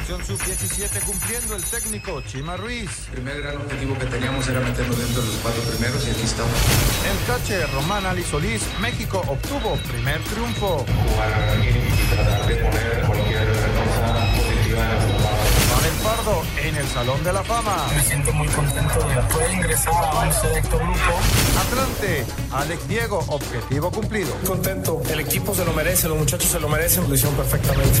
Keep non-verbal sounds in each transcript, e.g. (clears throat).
selección sub-17 cumpliendo el técnico Chima Ruiz. El primer gran objetivo que teníamos era meternos dentro de los cuatro primeros y aquí estamos. El cache Román Ali Solís, México obtuvo primer triunfo. Jugar y tratar de poner cualquier cosa positiva en Pardo en el Salón de la Fama. Me siento muy contento de poder ingresar a un selecto grupo. Atlante, Alex Diego, objetivo cumplido. Contento, el equipo se lo merece, los muchachos se lo merecen, lo hicieron perfectamente.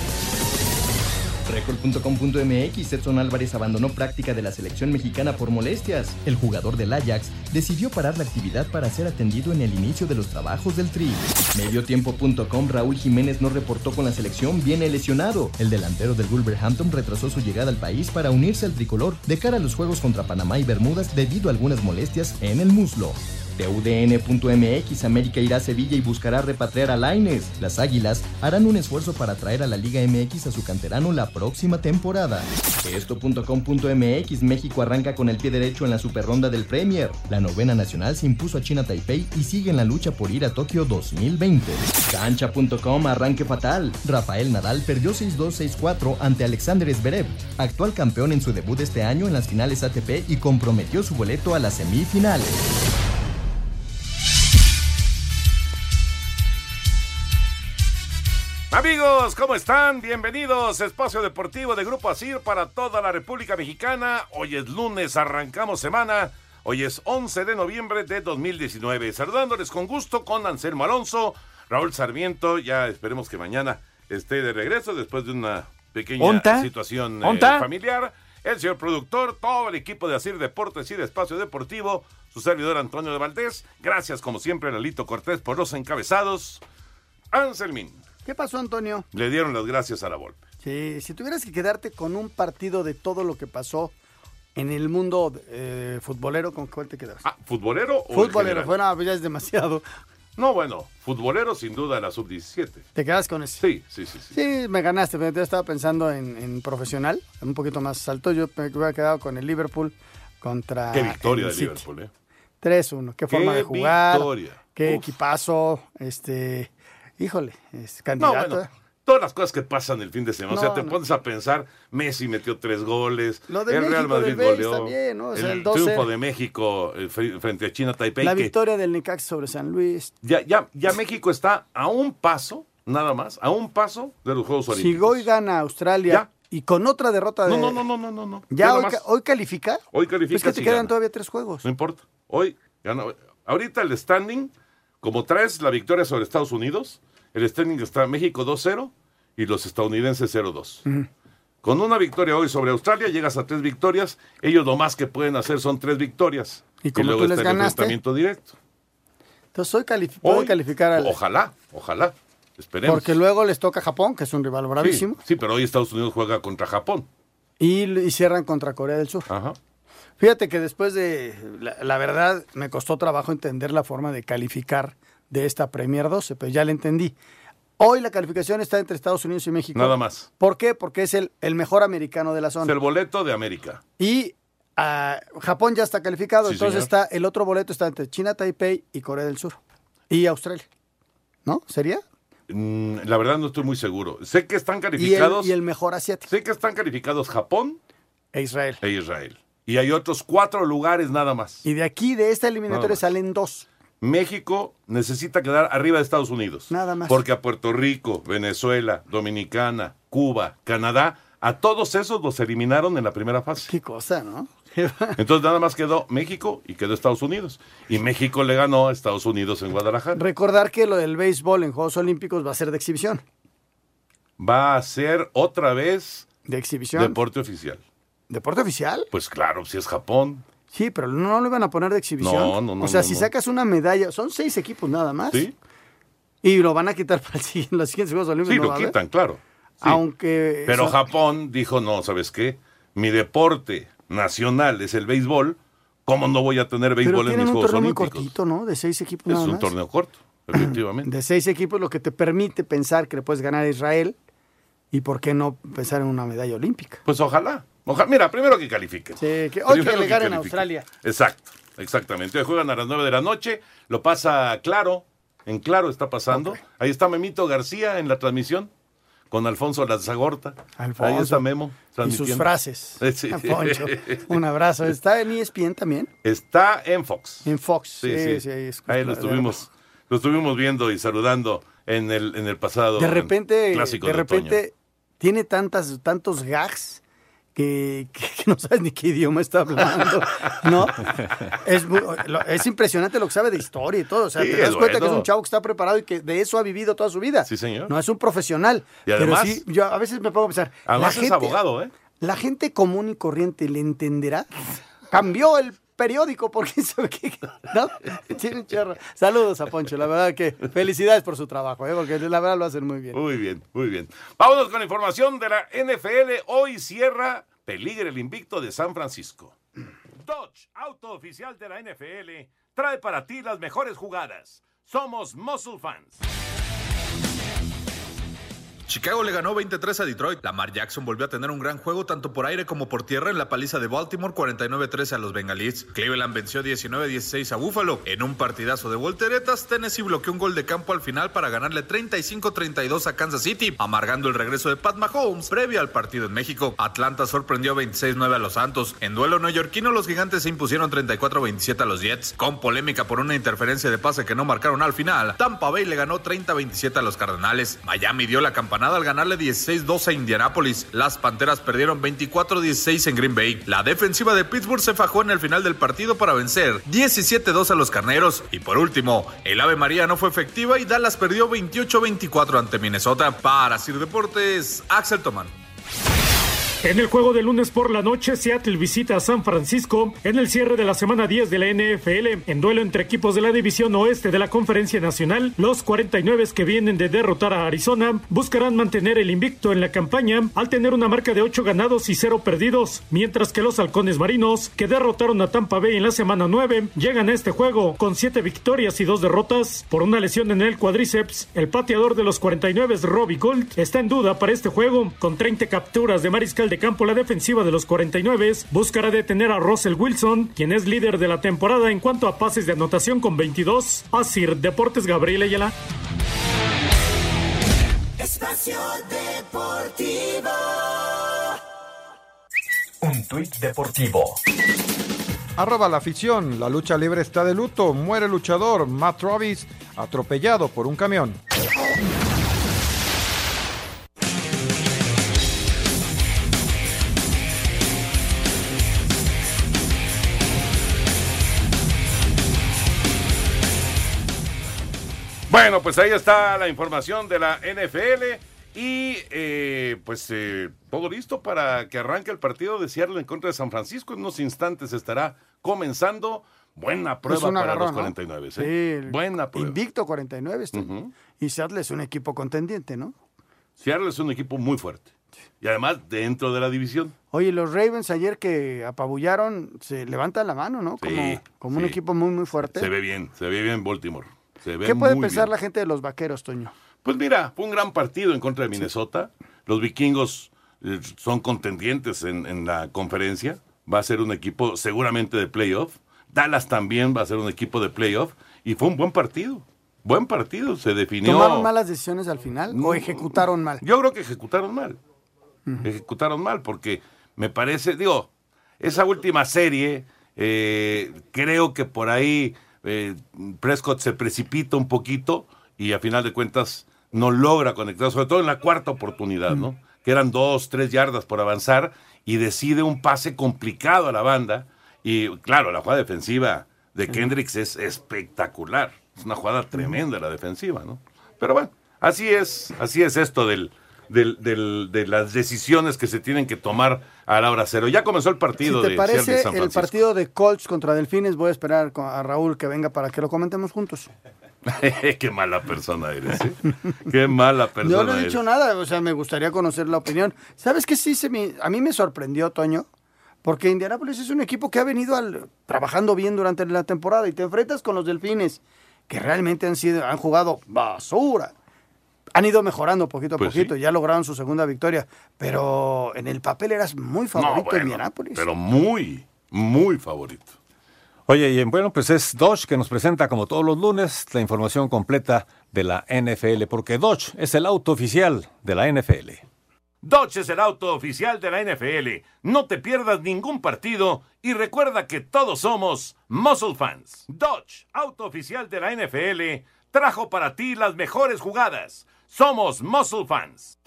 Record.com.mx Edson Álvarez abandonó práctica de la selección mexicana por molestias. El jugador del Ajax decidió parar la actividad para ser atendido en el inicio de los trabajos del Tri. Mediotiempo.com Raúl Jiménez no reportó con la selección, viene lesionado. El delantero del Wolverhampton retrasó su llegada al país para unirse al tricolor de cara a los juegos contra Panamá y Bermudas debido a algunas molestias en el muslo. TUDN.mx América irá a Sevilla y buscará repatriar a Laines. Las Águilas harán un esfuerzo para traer a la Liga MX a su canterano la próxima temporada. Esto.com.mx México arranca con el pie derecho en la superronda del Premier. La novena nacional se impuso a China Taipei y sigue en la lucha por ir a Tokio 2020. Cancha.com arranque fatal. Rafael Nadal perdió 6-2, 6-4 ante Alexander Zverev, actual campeón en su debut este año en las finales ATP y comprometió su boleto a las semifinales. Amigos, ¿cómo están? Bienvenidos a Espacio Deportivo de Grupo Asir para toda la República Mexicana. Hoy es lunes, arrancamos semana. Hoy es 11 de noviembre de 2019. Saludándoles con gusto con Anselmo Alonso, Raúl Sarmiento. Ya esperemos que mañana esté de regreso después de una pequeña situación eh, familiar. El señor productor, todo el equipo de Asir Deportes y de Espacio Deportivo, su servidor Antonio de Valdés. Gracias, como siempre, Lalito Cortés por los encabezados. Anselmín. ¿Qué pasó, Antonio? Le dieron las gracias a la Volpe. Sí, si tuvieras que quedarte con un partido de todo lo que pasó en el mundo eh, futbolero, ¿con cuál te quedas? Ah, ¿futbolero o Futbolero, bueno, ya es demasiado. No, bueno, futbolero sin duda la sub-17. ¿Te quedas con ese? Sí, sí, sí. Sí, sí me ganaste, pero yo estaba pensando en, en, profesional, un poquito más alto. Yo me hubiera quedado con el Liverpool contra. Qué victoria de Liverpool, ¿eh? 3-1, qué forma de jugar. Victoria. Qué Uf. equipazo, este. Híjole, es candidato. No, bueno, todas las cosas que pasan el fin de semana. o sea, te no. pones a pensar, Messi metió tres goles, el Real Madrid goleó, también, ¿no? O sea, el, el 2-0. triunfo de México eh, fre- frente a China Taipei. La que victoria del Necaxa sobre San Luis. ya, ya, ya México está a un paso, nada más, a un paso de los Juegos Si Olímpicos. hoy gana Australia Ya. y con otra derrota de. No, no, no, no, no, no. ¿Ya hoy, ca- hoy califica? Hoy califica Es que te si quedan gana. todavía tres juegos. No importa. Hoy gana. Ahorita el standing, como traes la victoria sobre Estados Unidos, el standing está México 2-0 y los estadounidenses 0-2. Con una victoria hoy sobre Australia llegas a tres victorias. Ellos lo más que pueden hacer son tres victorias. Y como luego tú les está el ganaste, enfrentamiento directo. Entonces hoy califi- puede Hoy, calificar al. Ojalá, ojalá. Esperemos. Porque luego les toca Japón, que es un rival bravísimo. Sí, sí, pero hoy Estados Unidos juega contra Japón. Y, y cierran contra Corea del Sur. Ajá. Fíjate que después de. La, la verdad, me costó trabajo entender la forma de calificar de esta Premier 12, pero ya la entendí. Hoy la calificación está entre Estados Unidos y México. Nada más. ¿Por qué? Porque es el, el mejor americano de la Es zona. el boleto de América. Y ah, Japón ya está calificado, Sí, entonces señor. está el otro boleto está entre China, Taipei y Corea del Sur. Y Australia. ¿No? ¿Sería? Mm, la verdad no estoy muy seguro. Sé que están Y el, calificados. y el mejor asiático. Sé que están calificados Japón E Israel. e Israel. Y hay otros cuatro lugares nada más. Y de aquí, de esta eliminatoria, salen dos. México necesita quedar arriba de Estados Unidos. Nada más. Porque a Puerto Rico, Venezuela, Dominicana, Cuba, Canadá, a todos esos los eliminaron en la primera fase. Qué cosa, ¿no? Entonces nada más quedó México y quedó Estados Unidos. Y México le ganó a Estados Unidos en Guadalajara. Recordar que lo del béisbol en Juegos Olímpicos va a ser de exhibición. Va a ser otra vez De exhibición. deporte oficial. ¿Deporte oficial? Pues claro, si es Japón. Sí, pero no lo iban a poner de exhibición. No, no, no, O sea, no, si no. sacas una medalla, son seis equipos nada más. Sí, Y lo van a quitar para el (laughs) los siguientes Juegos Olímpicos. sí, lo quitan, claro. Sí. Aunque. Pero Japón dijo, no, ¿sabes qué? Mi deporte nacional es el béisbol. ¿Cómo no voy a tener Pero béisbol en mis un Juegos torneo muy cortito, ¿no? De seis equipos Es nada un más. torneo corto, (clears throat) efectivamente. De seis equipos, lo que te permite pensar que le puedes ganar a Israel. ¿Y por qué no pensar en una medalla olímpica? Pues ojalá. Ojalá. Mira, primero que califiquen. Sí, que hoy que le ganen a. Australia. Exacto, exactamente. Hoy juegan a las 9 de la noche. Lo pasa Claro. En Claro está pasando. Ahí está Memito García en la transmisión. Con Alfonso Lanzagorta. Alfonso. Ahí está Memo. Y sus frases. (laughs) Sí. Un abrazo. Está en ESPN también. Está en Fox. En Fox. Sí, sí. sí, ahí es- Ahí lo estuvimos, lo estuvimos viendo y saludando en el, en el pasado. De repente, clásico de otoño. repente, tiene tantas, tantos gags que, que- que no sabes ni qué idioma está hablando. ¿No? Es, muy- es impresionante lo que sabe de historia y todo. O sea, Sí, te das cuenta que es un chavo que está preparado y que de eso ha vivido toda su vida. Sí, señor. No es un profesional. Y además- pero sí, yo a veces me pongo a pensar. Además la es abogado, ¿eh? La gente común y corriente le entenderá. Cambió el periódico porque (laughs) sabe que no (laughs) tiene un chorro. Saludos a Poncho, la verdad que felicidades por su trabajo, ¿eh? porque la verdad lo hacen muy bien. Muy bien, muy bien. Vámonos con la información de la NFL. Hoy cierra Peligre el invicto de San Francisco. Dodge, auto oficial de la NFL, trae para ti las mejores jugadas. Somos Muscle Fans. Chicago le ganó 23 a Detroit. Lamar Jackson volvió a tener un gran juego tanto por aire como por tierra en la paliza de Baltimore 49-13 a los Bengalíes. Cleveland venció 19-16 a Buffalo. En un partidazo de volteretas, Tennessee bloqueó un gol de campo al final para ganarle 35-32 a Kansas City, amargando el regreso de Pat Mahomes previo al partido en México. Atlanta sorprendió 26-9 a los Santos. En duelo neoyorquino, los gigantes se impusieron 34-27 a los Jets. Con polémica por una interferencia de pase que no marcaron al final, Tampa Bay le ganó 30-27 a los Cardenales. Miami dio la al ganarle 16-2 a Indianápolis. Las Panteras perdieron 24-16 en Green Bay. La defensiva de Pittsburgh se fajó en el final del partido para vencer 17-2 a los Carneros. Y por último, el Ave María no fue efectiva y Dallas perdió 28-24 ante Minnesota. Para Sir Deportes, Axel Toman. En el juego de lunes por la noche, Seattle visita a San Francisco en el cierre de la semana 10 de la NFL. En duelo entre equipos de la división oeste de la Conferencia Nacional, los 49 que vienen de derrotar a Arizona buscarán mantener el invicto en la campaña al tener una marca de 8 ganados y 0 perdidos, mientras que los halcones marinos, que derrotaron a Tampa Bay en la semana 9, llegan a este juego con 7 victorias y 2 derrotas. Por una lesión en el cuádriceps, el pateador de los 49 Robbie Gold está en duda para este juego. Con 30 capturas de mariscal de campo, la defensiva de los 49 buscará detener a Russell Wilson, quien es líder de la temporada en cuanto a pases de anotación con 22. Asir Deportes Gabriel Ayala. Espacio Deportivo. Un tuit deportivo. Arroba la afición, la lucha libre está de luto, muere luchador Matt Travis atropellado por un camión. Bueno, pues ahí está la información de la NFL. Y eh, pues eh, todo listo para que arranque el partido de Seattle en contra de San Francisco. En unos instantes estará comenzando. Buena prueba Es un para agarrón, los ¿no? 49. ¿eh? Sí, el Buena prueba. Invicto 49 este. Y Seattle es un equipo contendiente, ¿no? Seattle es un equipo muy fuerte. Y además dentro de la división. Oye, los Ravens ayer que apabullaron, se levantan la mano, ¿no? Como, Sí, como un equipo muy, muy fuerte. Se ve bien, se ve bien Baltimore. Se ve ¿Qué puede muy pensar bien. la gente de los vaqueros, Toño? Pues mira, fue un gran partido en contra de Minnesota. Los vikingos eh, son contendientes en, en la conferencia. Va a ser un equipo seguramente de playoff. Dallas también va a ser un equipo de playoff. Y fue un buen partido. Buen partido. Se definió. ¿Tomaron malas decisiones al final o ejecutaron mal? Yo creo que ejecutaron mal. Ejecutaron mal porque me parece, digo, esa última serie, eh, creo que por ahí eh, Prescott se precipita un poquito y a final de cuentas no logra conectar, sobre todo en la cuarta oportunidad, ¿no? Que eran dos, tres yardas por avanzar y decide un pase complicado a la banda. Y claro, la jugada defensiva de Kendricks es espectacular. Es una jugada tremenda la defensiva, ¿no? Pero bueno, así es, así es esto del, del- del- de las decisiones que se tienen que tomar a la hora cero. Ya comenzó el partido si te de parece San el partido de Colts contra Delfines, voy a esperar a Raúl que venga para que lo comentemos juntos. (laughs) Qué mala persona eres, ¿eh? Qué mala (laughs) persona Yo no he eres. dicho nada, o sea, me gustaría conocer la opinión. ¿Sabes qué sí se me, a mí me sorprendió, Toño? Porque Indianapolis es un equipo que ha venido al- trabajando bien durante la temporada y te enfrentas con los Delfines, que realmente han sido han jugado basura. Han ido mejorando poquito a Pues poquito, ya lograron su segunda victoria, pero en el papel eras muy favorito No, bueno, Indianapolis. Pero muy, muy favorito. Oye, y bueno, pues es Dodge que nos presenta como todos los lunes la información completa de la NFL, porque Dodge es el auto oficial de la NFL. Dodge es el auto oficial de la NFL. No te pierdas ningún partido y recuerda que todos somos Muscle Fans. Dodge, auto oficial de la NFL, trajo para ti las mejores jugadas. Somos Muscle Fans.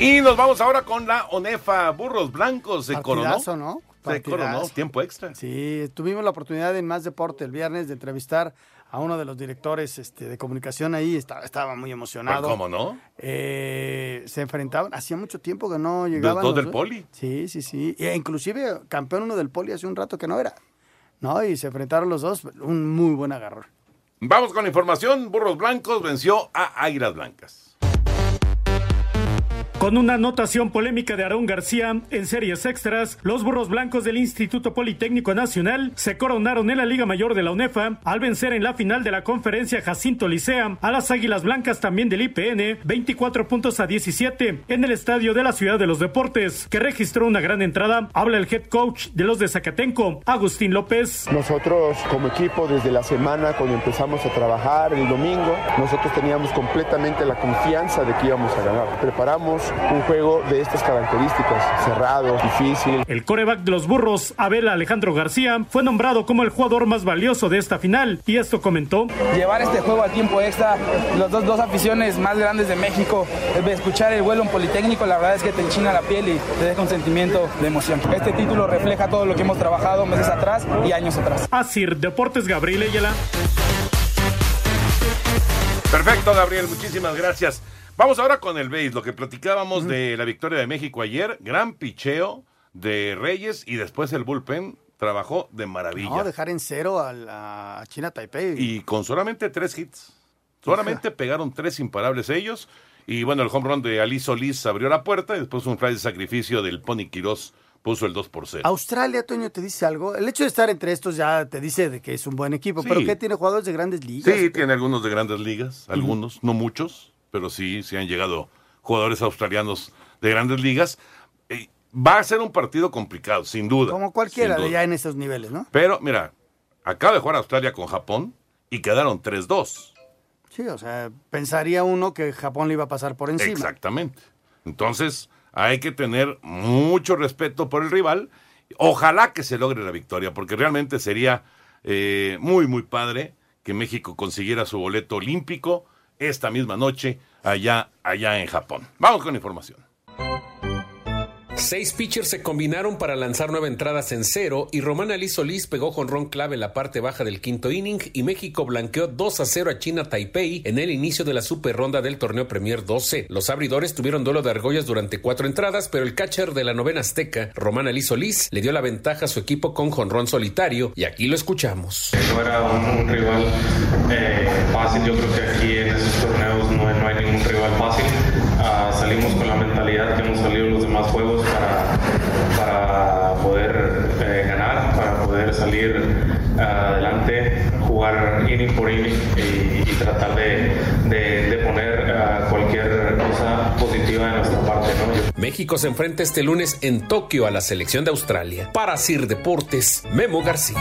Y nos vamos ahora con la ONEFA Burros Blancos. Se coronó. ¿no? Se coronó. Tiempo extra. Sí, tuvimos la oportunidad en Más Deporte el viernes de entrevistar a uno de los directores este, de comunicación ahí, estaba, estaba muy emocionado. Pues, ¿Cómo no? Eh, se enfrentaban, hacía mucho tiempo que no llegaban. dos los del Poli. Sí, sí, sí. E inclusive campeón uno del Poli hace un rato que no era. ¿No? Y se enfrentaron los dos, un muy buen agarrón. Vamos con la información. Burros Blancos venció a Águilas Blancas. Con una anotación polémica de Aarón García en series extras, los burros blancos del Instituto Politécnico Nacional se coronaron en la Liga Mayor de la UNEFA al vencer en la final de la conferencia Jacinto Licea a las Águilas Blancas también del IPN 24 puntos a 17 en el estadio de la Ciudad de los Deportes, que registró una gran entrada. Habla el head coach de los de Zacatenco, Agustín López. Nosotros como equipo desde la semana cuando empezamos a trabajar el domingo, nosotros teníamos completamente la confianza de que íbamos a ganar. Preparamos un juego de estas características, cerrado, difícil. El coreback de los burros, Abel Alejandro García, fue nombrado como el jugador más valioso de esta final y esto comentó. llevar este juego al tiempo extra, las dos, dos aficiones más grandes de México, escuchar el vuelo en Politécnico, la verdad es que te enchina la piel y te deja un sentimiento de emoción. Este título refleja todo lo que hemos trabajado meses atrás y años atrás. Asir Deportes Gabriel Ayala. Perfecto, Gabriel, muchísimas gracias. Vamos ahora con el BASE, lo que platicábamos de la victoria de México ayer, gran picheo de Reyes y después el bullpen trabajó de maravilla. No, dejar en cero a la China Taipei. Y con solamente tres hits. Solamente pegaron tres imparables ellos. Y bueno, el home run de Ali Solís abrió la puerta y después un fly de sacrificio del Pony Quirós puso el 2 por 0. Australia, Toño, te dice algo. El hecho de estar entre estos ya te dice de que es un buen equipo, Sí. pero que tiene jugadores de grandes ligas. Sí, tiene algunos de grandes ligas, algunos, no muchos, pero sí, sí han llegado jugadores australianos de grandes ligas. Eh, va a ser un partido complicado, sin duda. Como cualquiera de ya en esos niveles, ¿no? Pero mira, acaba de jugar Australia con Japón y quedaron 3-2. Sí, o sea, pensaría uno que Japón le iba a pasar por encima. Exactamente. Entonces, hay que tener mucho respeto por el rival. Ojalá que se logre la victoria, porque realmente sería eh, muy, muy padre que México consiguiera su boleto olímpico esta misma noche allá, allá en Japón. Vamos con información. Seis pitchers se combinaron para lanzar nueve entradas en cero y Román Ali Solís pegó con ron clave en la parte baja del quinto inning y México blanqueó 2 a 0 a China Taipei en el inicio de la super ronda del torneo Premier 12. Los abridores tuvieron duelo de argollas durante cuatro entradas, pero el catcher de la novena azteca, Román Ali Solís, le dio la ventaja a su equipo con jonrón solitario y aquí lo escuchamos. No era un, rival eh, fácil, yo creo que aquí en esos torneos no no hay ningún rival fácil. Ah, salimos con la mentalidad que hemos salido los demás juegos para, para poder eh, ganar, para poder salir ah, adelante, jugar inning por inning y, y tratar de, de- de poner ah, cualquier cosa positiva de nuestra parte. México se enfrenta este lunes en Tokio a la selección de Australia. Para Sir Deportes, Memo García.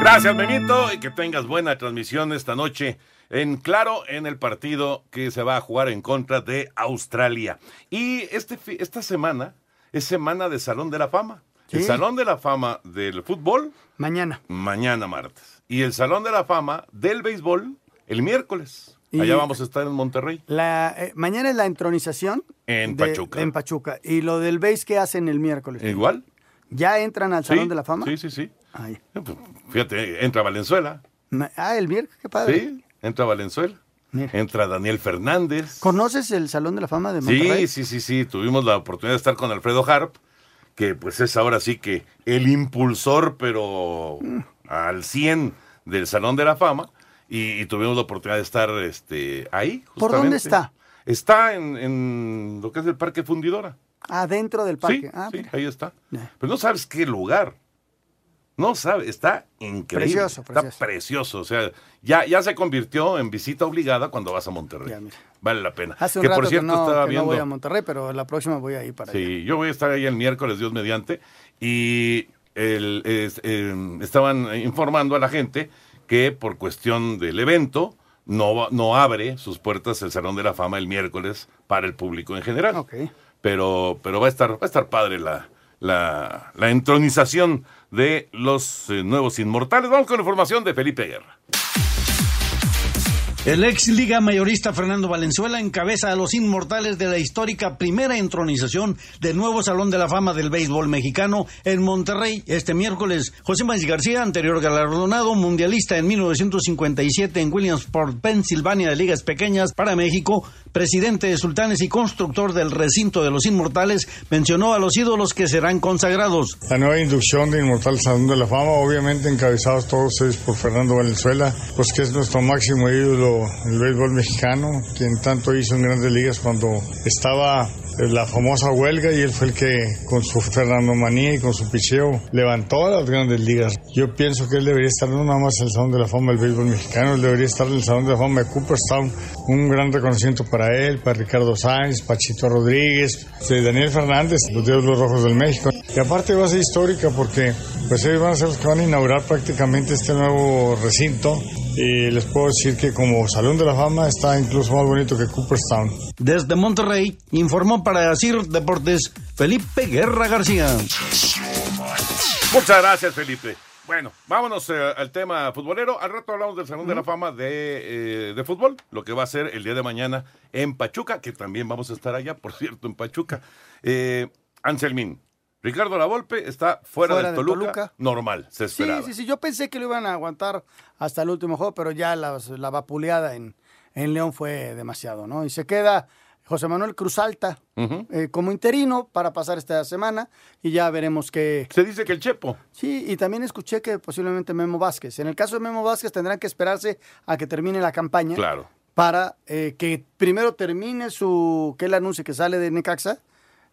Gracias, Benito, y que tengas buena transmisión esta noche en Claro en el partido que se va a jugar en contra de Australia. Y este, esta semana es semana de Salón de la Fama. El. Salón de la Fama del fútbol, Mañana. mañana martes. Y el Salón de la Fama del béisbol, el miércoles. Y- Allá vamos a estar en Monterrey, La, eh, mañana es la entronización. en de- Pachuca. En Pachuca. ¿Y lo del base qué hacen el miércoles? Igual. ¿Ya entran al Salón Sí, de la Fama? Sí, sí, sí. Ay. Pues, Fíjate, entra Valenzuela. Ah, el miércoles, qué padre. Sí, entra Valenzuela. entra Daniel Fernández. ¿Conoces el Salón de la Fama de Sí, Monterrey? sí, sí, sí. Tuvimos la oportunidad de estar con Alfredo Harp, que pues es ahora sí que el impulsor, pero al 100 del Salón de la Fama. Y, y tuvimos la oportunidad de estar este, ahí. ¿Por dónde está? Está en, en lo que es el Parque Fundidora. Adentro del parque. Sí, ah, sí, ahí está. Pero no sabes qué lugar. No sabes, está increíble. Precioso, Está precioso. precioso. O sea, ya, ya se convirtió en visita obligada cuando vas a Monterrey. Vale la pena. Hace un que rato por cierto que, no, estaba que no viendo. voy a Monterrey, pero la próxima voy a ir para allá. Sí, yo voy a estar ahí el miércoles, Dios mediante, y el- es- eh, estaban informando a la gente que por cuestión del evento no, no abre sus puertas el Salón de la Fama el miércoles para el público en general. Pero, pero va a estar, va a estar padre la, la, la entronización de los eh, nuevos inmortales. Vamos con la información de Felipe Guerra. El ex liga mayorista Fernando Valenzuela encabeza a los inmortales de la histórica primera entronización del nuevo Salón de la Fama del Béisbol Mexicano en Monterrey este miércoles. José Manuel García, anterior galardonado mundialista en 1957 en Williamsport, Pensilvania de ligas pequeñas para México, presidente de Sultanes y constructor del recinto de los inmortales, mencionó a los ídolos que serán consagrados. La nueva inducción de Inmortal Salón de la Fama, obviamente encabezados todos ustedes por Fernando Valenzuela, pues que es nuestro máximo ídolo el béisbol mexicano, quien tanto hizo en grandes ligas cuando estaba la famosa huelga y él fue el que con su Fernando Manía y con su picheo levantó a las grandes ligas. Yo pienso que él debería estar no nada más en el Salón de la Fama del béisbol mexicano, él debería estar en el Salón de la Fama de Cooperstown. Un gran reconocimiento para él, para Ricardo Sáenz, Pachito Rodríguez, Daniel Fernández, los Diablos Rojos del México. Y aparte va a ser histórica porque pues ellos van a ser los que van a inaugurar prácticamente este nuevo recinto. Y les puedo decir que como Salón de la Fama está incluso más bonito que Cooperstown. Desde Monterrey, informó para CIR Deportes Felipe Guerra García. Muchas gracias, Felipe. Bueno, vámonos eh, al tema futbolero. Al rato hablamos del Salón de la Fama de, eh, de fútbol, lo que va a ser el día de mañana en Pachuca, que también vamos a estar allá, por cierto, en Pachuca. Eh, Anselmín, Ricardo Lavolpe está fuera, Fuera del de Toluca, Toluca. normal, se Sí, esperaba. sí, sí. Yo pensé que lo iban a aguantar hasta el último juego, pero ya la, la vapuleada en, en León fue demasiado, ¿no? Y se queda José Manuel Cruz Alta eh, como interino para pasar esta semana y ya veremos qué. Se dice que el Chepo. Sí, y también escuché que posiblemente Memo Vázquez. En el caso de Memo Vázquez tendrán que esperarse a que termine la campaña Claro. para eh, que primero termine su. que él anuncie que sale de Necaxa.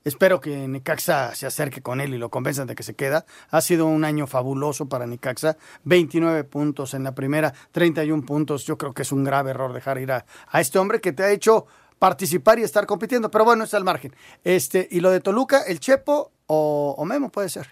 Espero que Necaxa se acerque con él y lo convenzan de que se queda. Ha sido un año fabuloso para Necaxa. 29 puntos en la primera, 31 puntos. Yo creo que es un grave error dejar ir a, este hombre que te ha hecho participar y estar compitiendo. Pero bueno, está al margen. Este, y lo de Toluca, el Chepo o, o Memo puede ser.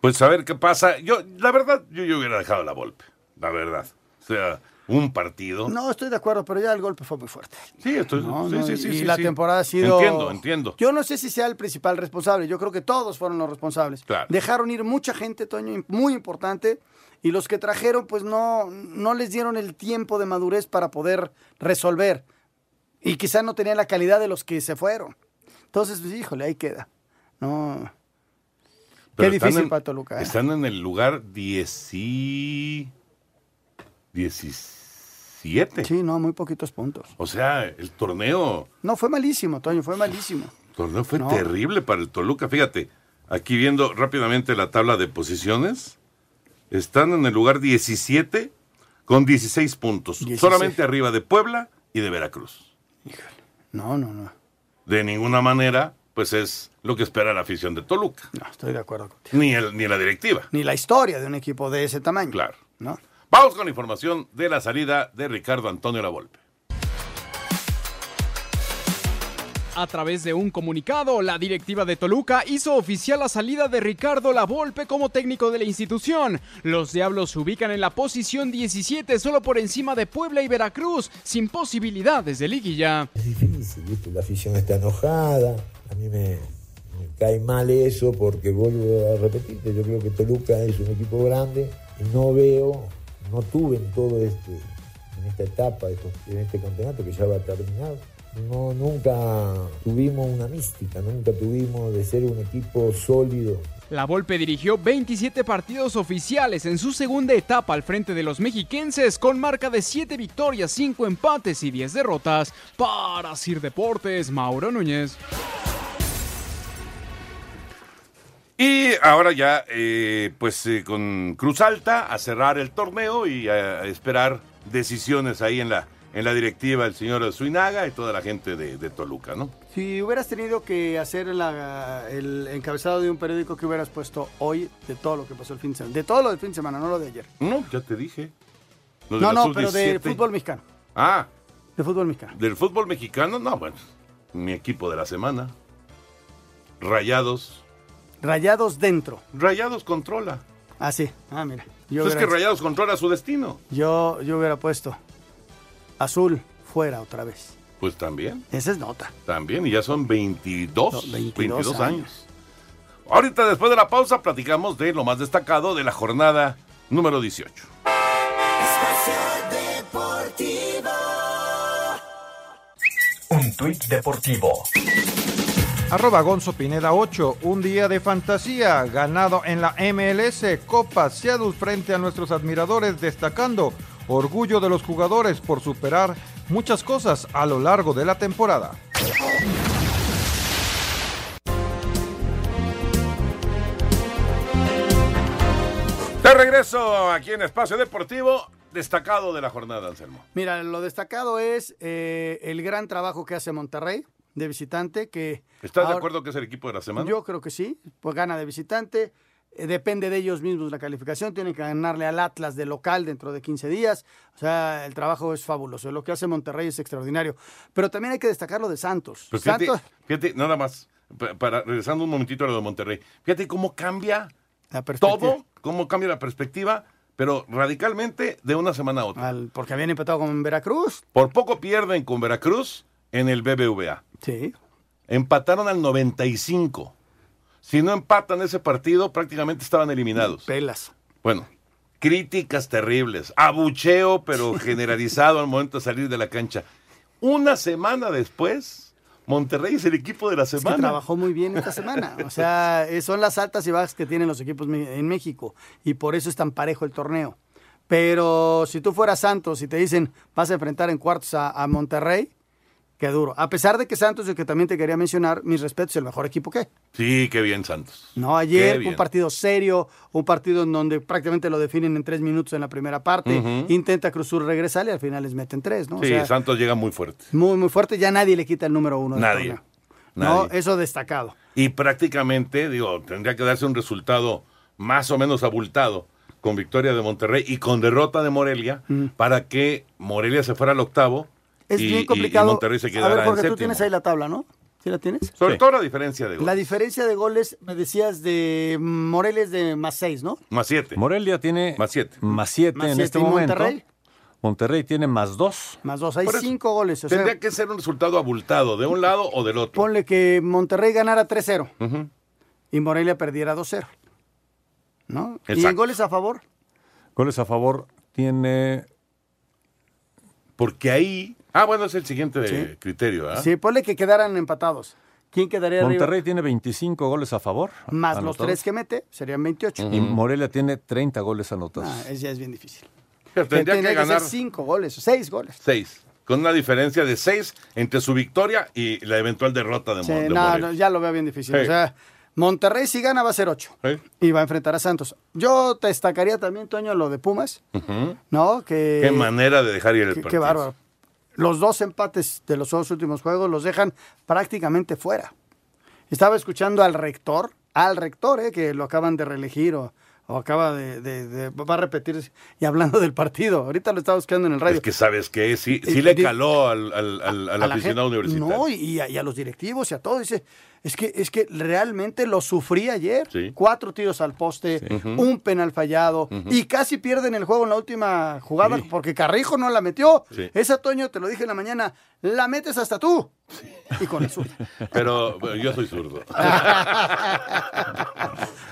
Pues a ver qué pasa. Yo, la verdad, yo, yo hubiera dejado la Volpe, la verdad. O sea, un partido. No, estoy de acuerdo, pero ya el golpe fue muy fuerte. Sí, estoy, no, sí, sí, sí, y la temporada ha sido. Entiendo, entiendo. Yo no sé si sea el principal responsable. Yo creo que todos fueron los responsables. Dejaron ir mucha gente, Toño, muy importante. Y los que trajeron, pues no, no les dieron el tiempo de madurez para poder resolver. Y quizá no tenían la calidad de los que se fueron. Entonces, pues, híjole, ahí queda. No. Pero Qué difícil para ¿eh? Están en el lugar 10 siete. Sí, no, muy poquitos puntos. O sea, el torneo. No, fue malísimo, Toño, fue malísimo. El torneo fue terrible para el Toluca. Fíjate, aquí viendo rápidamente la tabla de posiciones, están en el lugar 17 con 16 puntos. Solamente arriba de Puebla y de Veracruz. Híjole. No, no, no. De ninguna manera, pues es lo que espera la afición de Toluca. No, estoy de acuerdo contigo. Ni, el, ni la directiva. Ni la historia de un equipo de ese tamaño. Claro. ¿No? Vamos con la información de la salida de Ricardo Antonio Lavolpe. A través de un comunicado, la directiva de Toluca hizo oficial la salida de Ricardo Lavolpe como técnico de la institución. Los Diablos se ubican en la posición 17, solo por encima de Puebla y Veracruz, sin posibilidades de liguilla. difícil, ¿viste? la afición está enojada, a mí me, me cae mal eso porque vuelvo a repetirte, yo creo que Toluca es un equipo grande y no veo, no tuve en todo este, en esta etapa, en este campeonato que ya va a terminar, no, nunca tuvimos una mística, nunca tuvimos de ser un equipo sólido. La Volpe dirigió 27 partidos oficiales en su segunda etapa al frente de los mexiquenses con marca de 7 victorias, 5 empates y 10 derrotas. Para Sir Deportes, Mauro Núñez. Y ahora ya, eh, pues eh, con Cruz Alta, a cerrar el torneo y a, esperar decisiones ahí en la, en la directiva el señor Suinaga y toda la gente de, de Toluca, ¿no? Si hubieras tenido que hacer la- el encabezado de un periódico que hubieras puesto hoy de todo lo que pasó el fin de semana, de todo lo del fin de semana, no lo de ayer. No, ya te dije. No, no, pero de sub-17. fútbol mexicano. Ah, De fútbol mexicano. del fútbol mexicano, no, bueno, mi equipo de la semana. Rayados. Rayados dentro. Rayados controla. Ah, sí. Ah, mira. Yo Pues es que Rayados controla su destino. Yo, yo hubiera puesto azul fuera otra vez. Pues también. Esa es nota. También, y ya son 22, No, 22 22 años. años. Ahorita, después de la pausa, platicamos de lo más destacado de la jornada número 18. Deportivo. Un tuit deportivo. Arroba Gonzo Pineda 8, un día de fantasía, ganado en la MLS Copa Seattle frente a nuestros admiradores, destacando orgullo de los jugadores por superar muchas cosas a lo largo de la temporada. De regreso aquí en Espacio Deportivo, destacado de la jornada, Anselmo. Mira, lo destacado es eh, el gran trabajo que hace Monterrey de visitante, que... ¿Estás de acuerdo que es el equipo de la semana? Yo creo que sí, pues gana de visitante. eh, Depende de ellos mismos la calificación, tienen que ganarle al Atlas de local dentro de 15 días. O sea, el trabajo es fabuloso. Lo que hace Monterrey es extraordinario. Pero también hay que destacar lo de Santos. Pues fíjate, Santos, fíjate, nada más, pa- para, regresando un momentito a lo de Monterrey. Fíjate cómo cambia la todo, cómo cambia la perspectiva, pero radicalmente de una semana a otra. al- porque habían empatado con Veracruz. Por poco pierden con Veracruz en el BBVA. Sí. Empataron al 95. Si no empatan ese partido, prácticamente estaban eliminados. Pelas. Bueno, críticas terribles, abucheo, pero generalizado al momento de salir de la cancha. Una semana después, Monterrey es el equipo de la Es que semana. trabajó muy bien esta semana. O sea, (laughs) eh, son las altas y bajas que tienen los equipos en México. Y por eso es tan parejo el torneo. Pero si tú fueras Santos y te dicen vas a enfrentar en cuartos a, a Monterrey, qué duro. A pesar de que Santos, el que también te quería mencionar, mis respetos, es el mejor equipo que. Sí, qué bien, Santos. No, ayer un partido serio, un partido en donde prácticamente lo definen en tres minutos en la primera parte. Intenta Cruzur regresar y al final les meten tres, ¿no? O Sí, sea, Santos llega muy fuerte. muy, muy fuerte. Ya nadie le quita el número uno. del Nadie. torneo. No, Nadie. eso destacado. Y prácticamente, digo, tendría que darse un resultado más o menos abultado con victoria de Monterrey y con derrota de Morelia para que Morelia se fuera al octavo Es y, bien y- y complicado. Monterrey se a quedara ver, en tú séptimo. tienes ahí la tabla, ¿no? ¿Sí la tienes? Sobre Sí. todo la diferencia de gol. La diferencia de goles, me decías, de Moreles de más seis, ¿no? Más siete. Morelia tiene más siete, más siete Más en siete. este ¿Y momento. Monterrey? Monterrey tiene más dos. Más dos. Hay cinco goles. O sea, Tendría que ser un resultado abultado, de un lado o del otro. ponle que Monterrey ganara 3-0 Ujú. y Morelia perdiera 2-0. ¿No? ¿Y en Exacto. goles a favor? Goles a favor tiene Porque ahí. Ah, bueno, es el siguiente Sí. criterio, ¿ah? Sí, ponle que quedaran empatados. ¿Quién quedaría Monterrey arriba? tiene 25 goles a favor. Más los tres que mete, serían 28. Y Morelia tiene 30 goles anotados. Ah, es, ya es bien difícil. Pero tendría que Tendría ganar ser cinco goles, seis goles. seis. Con una diferencia de seis entre su victoria y la eventual derrota de, Sí, de no, Morelia. no, ya lo veo bien difícil. O sea, Monterrey si gana va a ser 8 Sí. y va a enfrentar a Santos. Yo te destacaría también, Toño, lo de Pumas. ¿no? Que, Qué manera de dejar ir el qué, partido. qué bárbaro. Los dos empates de los dos últimos juegos los dejan prácticamente fuera. Estaba escuchando al rector, al rector, eh, que lo acaban de reelegir o, o acaba de, de- de- va a repetir y hablando del partido. Ahorita lo estaba buscando en el radio. Es que sabes que sí, sí Eh, le caló al, al- al- a la aficionado gente- universitario. No, y, y a, y a los directivos y a todo. Dice, es que, es que realmente lo sufrí ayer. Sí. Cuatro tiros al poste, un penal fallado y casi pierden el juego en la última jugada Sí. porque Carrijo no la metió. Esa, Toño, te lo dije en la mañana, la metes hasta tú. Y con el sur. (laughs) Pero yo soy zurdo. (laughs)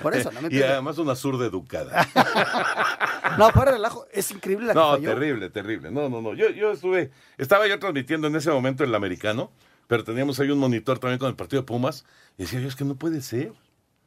Por eso, no me Y además una zurda educada. (laughs) No, fuera relajo, es increíble la que No, terrible, terrible. No, no, no. Yo, yo estuve, estaba yo transmitiendo en ese momento el americano, pero teníamos ahí un monitor también con el partido de Pumas. Y decía yo, es que no puede ser.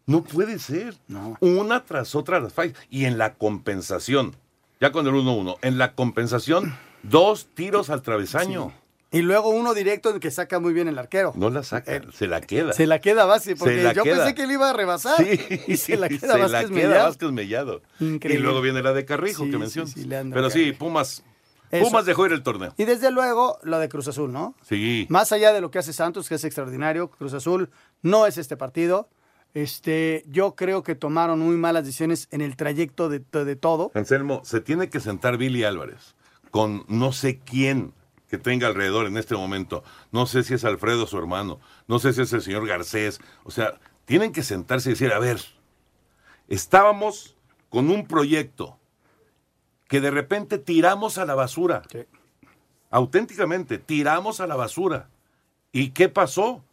No puede ser. Una tras otra las fallas. Y en la compensación, ya con el 1-1, en la compensación, dos tiros al travesaño. Y luego uno directo en que saca muy bien el arquero. No la saca, se la queda. Se la queda base, porque yo queda. pensé que le iba a rebasar. Sí, (laughs) y se la queda se Vázquez la queda Mellado. Vázquez Mellado. Increíble. Y luego viene la de Carrijo Sí, que mencionas. sí, Pero sí, Pumas, Eso. Pumas dejó ir el torneo. Y desde luego lo de Cruz Azul, ¿no? Sí. Más allá de lo que hace Santos, que es extraordinario, Cruz Azul no es este partido. Este, yo creo que tomaron muy malas decisiones en el trayecto de, de todo. Anselmo, se tiene que sentar Billy Álvarez con no sé quién que tenga alrededor en este momento. No sé si es Alfredo su hermano, no sé si es el señor Garcés. O sea, tienen que sentarse y decir, a ver, estábamos con un proyecto que de repente tiramos a la basura. Auténticamente, tiramos a la basura. ¿Y qué pasó?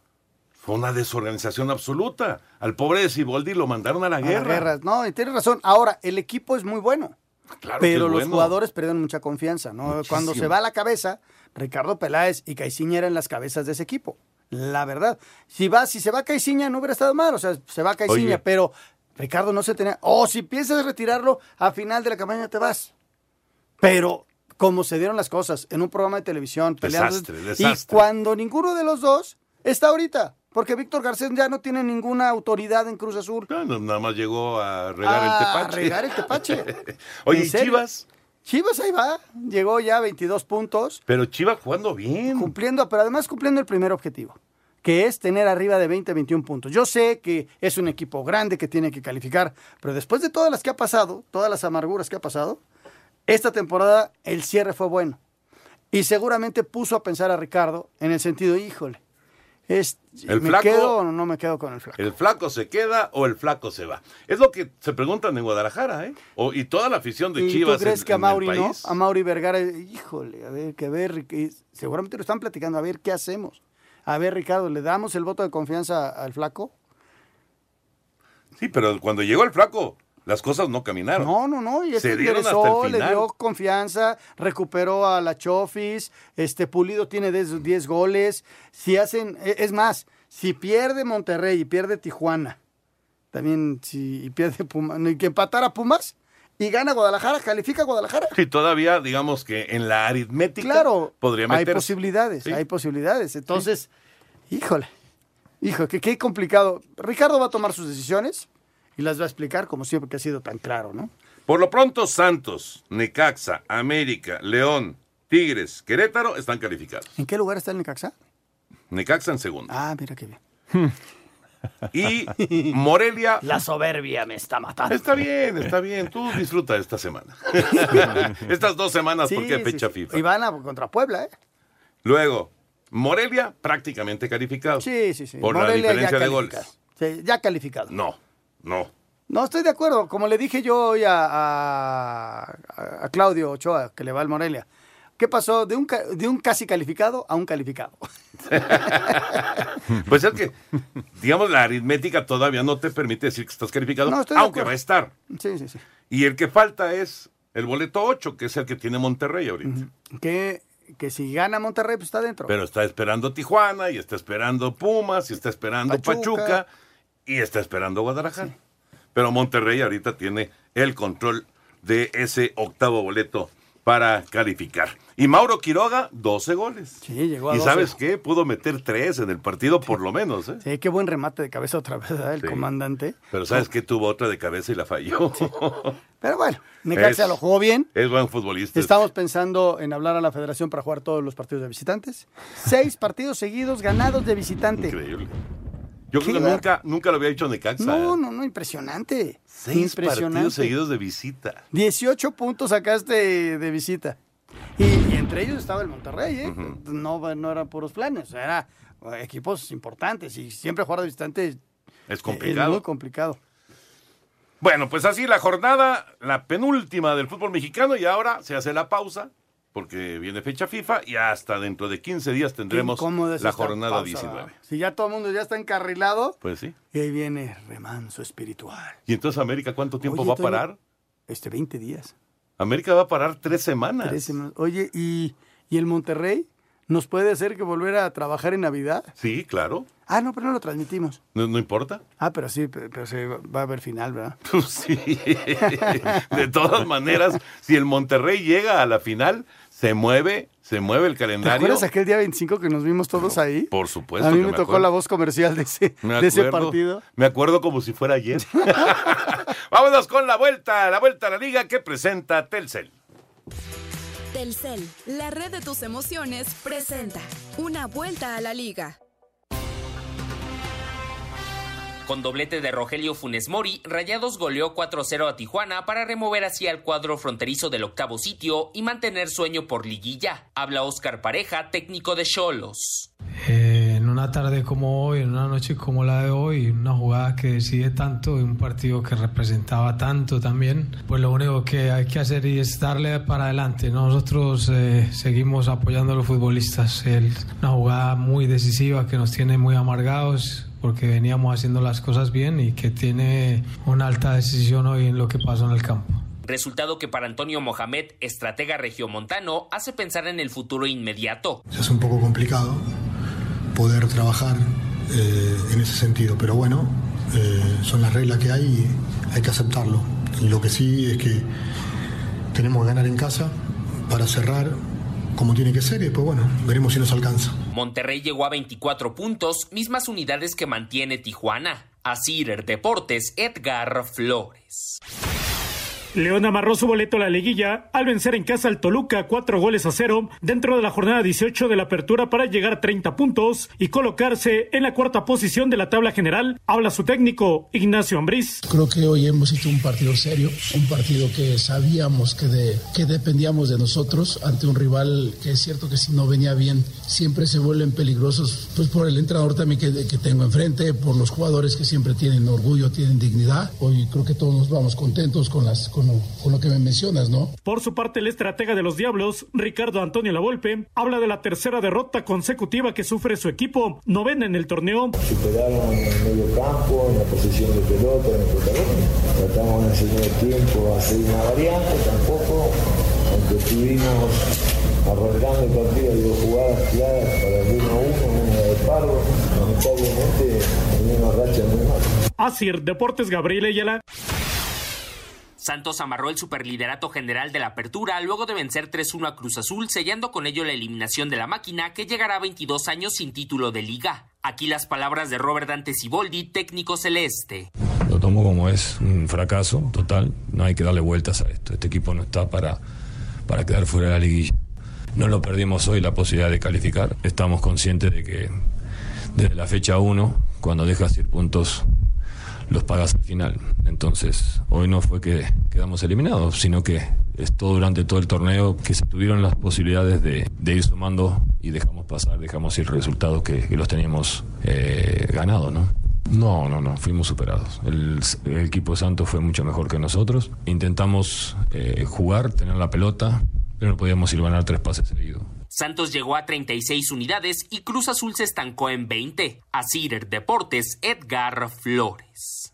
Fue una desorganización absoluta. Al pobre de Siboldi lo mandaron a la A guerra. No, y tienes razón. Ahora, el equipo es muy bueno. Claro pero los bueno. jugadores perdieron mucha confianza, ¿no? Muchísimo. Cuando se va a la cabeza, Ricardo Peláez y Caiciña eran las cabezas de ese equipo. La verdad. Si va, si se va Caiciña no hubiera estado mal, o sea, se va Caiciña, pero Ricardo no se tenía. O si piensas retirarlo, a final de la campaña te vas. Pero como se dieron las cosas en un programa de televisión, peleando. Desastre, y desastre. cuando ninguno de los dos está ahorita. Porque Víctor Garcés ya no tiene ninguna autoridad en Cruz Azul. No, nada más llegó a regar A el tepache. regar el tepache. (laughs) Oye, ¿En ¿y? Chivas? Chivas ahí va, llegó ya a 22 puntos, Pero Chivas jugando bien. cumpliendo, pero además cumpliendo el primer objetivo, que es tener arriba de 20, 21 puntos. Yo sé que es un equipo grande que tiene que calificar, pero después de todas las que ha pasado, todas las amarguras que ha pasado, esta temporada el cierre fue bueno. Y seguramente puso a pensar a Ricardo en el sentido, híjole, es, El ¿me flaco- quedo o no me quedo con el flaco? ¿El flaco se queda o el flaco se va? Es lo que se preguntan en Guadalajara, ¿eh? O- y toda la afición de ¿Y Chivas tú crees en- que a Mauri no? A Mauri Vergara, híjole, a ver, que ver, que- seguramente lo están platicando, a ver qué hacemos. A ver, Ricardo, ¿le damos el voto de confianza al flaco? Sí, pero cuando llegó el flaco, las cosas no caminaron. No, no, no, y este Se dieron hasta enderezó, el le dio confianza, recuperó a la Chofis, este Pulido tiene 10 10 goles. Si hacen, e- es más, si pierde Monterrey y pierde Tijuana, también si y pierde Pumas, y que empatara Pumas y gana Guadalajara, califica Guadalajara. Sí, todavía, digamos que en la aritmética Claro, podría hay meterse. posibilidades, Sí. hay posibilidades. Entonces, híjole, híjole, que qué complicado. Ricardo va a tomar sus decisiones y las va a explicar como siempre que ha sido tan claro, ¿no? Por lo pronto, Santos, Necaxa, América, León, Tigres, Querétaro están calificados. ¿En qué lugar está el Necaxa? Necaxa en segundo. Ah, mira qué bien. Y Morelia. (laughs) La soberbia me está matando. Está bien, está bien. Tú disfruta esta semana. (laughs) Estas dos semanas, Sí, porque sí, fecha sí. FIFA. Y van a contra Puebla, ¿eh? Luego, Morelia prácticamente calificado. Sí, sí, sí. Por Morelia la diferencia ya de goles. ya calificado. No, no. No, estoy de acuerdo. Como le dije yo hoy a, a- a Claudio Ochoa, que le va al Morelia. ¿Qué pasó de un, de un casi calificado a un calificado? (laughs) Pues es que, digamos, la aritmética todavía no te permite decir que estás calificado, No, aunque va a estar. Sí, sí, sí. Y el que falta es el boleto 8, que es el que tiene Monterrey ahorita. Que, que si gana Monterrey, pues está dentro. Pero está esperando Tijuana, y está esperando Pumas, y está esperando Pachuca. Pachuca, y está esperando Guadalajara. Pero Monterrey ahorita tiene el control de ese octavo boleto para calificar. Y Mauro Quiroga, 12 goles. Sí, llegó a ¿Y 12. sabes qué? Pudo meter tres en el partido por lo menos, ¿eh? Sí, qué buen remate de cabeza otra vez, ¿verdad? El Sí. comandante. Pero ¿sabes qué? Tuvo otra de cabeza y la falló. (laughs) Pero bueno, Necaxa lo jugó bien. Es buen futbolista. Estamos pensando en hablar a la federación para jugar todos los partidos de visitantes. Seis partidos seguidos ganados de visitante. Increíble. Yo creo que nunca, nunca lo había hecho Necaxa. No, ¿eh? no, no, impresionante. Seis impresionante. partidos seguidos de visita. 18 puntos sacaste de visita. Y, y entre ellos estaba el Monterrey, ¿eh? no, no eran puros planes, eran equipos importantes y siempre jugar de visitante Es es complicado. muy complicado. Bueno, pues así la jornada, la penúltima del fútbol mexicano y ahora se hace la pausa porque viene fecha FIFA y hasta dentro de 15 días tendremos es la jornada pausa, 19. ¿verdad? Si ya todo el mundo ya está encarrilado, Pues sí. y ahí viene remanso espiritual. ¿Y entonces América cuánto tiempo Oye, va a parar? Este, 20 días. América va a parar tres semanas. Tres semanas. Oye, ¿y, ¿y el Monterrey nos puede hacer que volver a trabajar en Navidad? Sí, claro. Ah, no, pero no lo transmitimos. No, no importa. Ah, pero sí, pero, pero sí, va a haber final, ¿verdad? (laughs) Pues sí. (laughs) De todas maneras, si el Monterrey llega a la final, se mueve, se mueve el ¿Te calendario. acuerdas aquel día 25 que nos vimos todos ahí? Por supuesto. a mí que me, tocó acuerdo. la voz comercial de ese, de partido. Me acuerdo como si fuera ayer. (laughs) Vámonos con la vuelta, la vuelta a la liga que presenta Telcel. Telcel, la red de tus emociones, presenta una vuelta a la liga. Con doblete de Rogelio Funes Mori, Rayados goleó 4-0 a Tijuana para remover así al cuadro fronterizo del octavo sitio y mantener sueño por liguilla. Habla Oscar Pareja, técnico de Cholos. Eh, en una tarde como hoy, en una noche como la de hoy, una jugada que decide tanto, un partido que representaba tanto también, pues lo único que hay que hacer es darle para adelante. Nosotros eh, seguimos apoyando a los futbolistas. El- una jugada muy decisiva que nos tiene muy amargados porque veníamos haciendo las cosas bien y que tiene una alta decisión hoy en lo que pasó en el campo. Resultado que para Antonio Mohamed, estratega regiomontano, hace pensar en el futuro inmediato. Es un poco complicado poder trabajar eh, en ese sentido, pero bueno, eh, son las reglas que hay y hay que aceptarlo. Y lo que sí es que tenemos que ganar en casa para cerrar como tiene que ser y después, bueno, veremos si nos alcanza. Monterrey llegó a 24 puntos, mismas unidades que mantiene Tijuana. Asir Deportes, Edgar Flores. León amarró su boleto a la liguilla al vencer en casa al Toluca cuatro goles a cero dentro de la jornada 18 de la apertura para llegar a 30 puntos y colocarse en la cuarta posición de la tabla general. Habla su técnico Ignacio Ambriz. Creo que hoy hemos hecho un partido serio, un partido que sabíamos que, de, que dependíamos de nosotros ante un rival que es cierto que si no venía bien siempre se vuelven peligrosos, pues por el entrenador también que, tengo enfrente, por los jugadores que siempre tienen orgullo, tienen dignidad. Hoy creo que todos nos vamos contentos con, las, lo, con lo que me mencionas, ¿no? Por su parte, el estratega de los Diablos, Ricardo Antonio Lavolpe, habla de la tercera derrota consecutiva que sufre su equipo, novena en el torneo. superaron en el medio campo, en la posición de pelota, en el protagonismo. Tratamos en el segundo tiempo hacer una variante, tampoco, aunque estuvimos arrancando el partido de dos jugadas claras para el 1 a 1, una de Pardo, lamentablemente tenía una racha muy mala. Asir Deportes Gabriel Ayala. Santos amarró el superliderato general de la apertura luego de vencer 3-1 a Cruz Azul, sellando con ello la eliminación de la máquina que llegará a 22 años sin título de liga. Aquí las palabras de Robert Dante Siboldi, técnico celeste. Lo tomo como es un fracaso total, no hay que darle vueltas a esto. Este equipo no está para, para quedar fuera de la liguilla. No lo perdimos hoy la posibilidad de calificar. Estamos conscientes de que desde la fecha 1, cuando dejas ir puntos, los pagas al final. Entonces, hoy no fue que quedamos eliminados, sino que es todo durante todo el torneo que se tuvieron las posibilidades de, de ir sumando y dejamos pasar, dejamos ir resultados que, los teníamos eh, ganados, ¿no? No, no, no, fuimos superados. El, el equipo de Santos fue mucho mejor que nosotros. Intentamos eh, jugar, tener la pelota, pero no podíamos ir ganar tres pases seguidos. Santos llegó a 36 unidades y Cruz Azul se estancó en 20. Asir Deportes, Edgar Flores.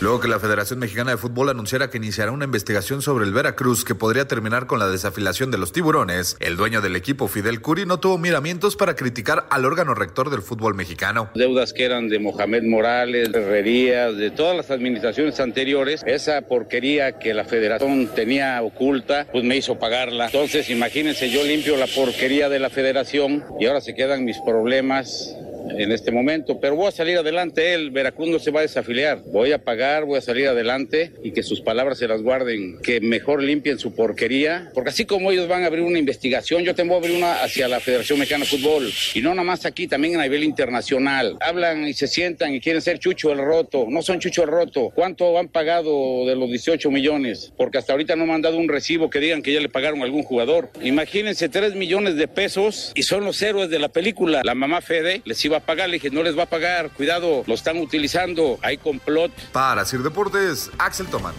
Luego que la Federación Mexicana de Fútbol anunciara que iniciará una investigación sobre el Veracruz que podría terminar con la desafilación de los tiburones, el dueño del equipo Fidel Curi no tuvo miramientos para criticar al órgano rector del fútbol mexicano. Deudas que eran de Mohamed Morales, Herrerías, de todas las administraciones anteriores, esa porquería que la federación tenía oculta, pues me hizo pagarla. Entonces, imagínense, yo limpio la porquería de la federación y ahora se quedan mis problemas en este momento, pero voy a salir adelante, el Veracruz no se va a desafiliar, voy a pagar, voy a salir adelante y que sus palabras se las guarden, que mejor limpien su porquería, porque así como ellos van a abrir una investigación, yo tengo que abrir una hacia la Federación Mexicana de Fútbol y no nada más aquí, también a nivel internacional. Hablan y se sientan y quieren ser Chucho el Roto, no son Chucho el Roto. ¿Cuánto han pagado de los 18 millones? Porque hasta ahorita no me han dado un recibo que digan que ya le pagaron a algún jugador. Imagínense 3 millones de pesos y son los héroes de la película. La mamá Fede les iba a pagar, le dije, no les va a pagar, cuidado, lo están utilizando, hay complot. Para Sir Deportes, Axel Toman.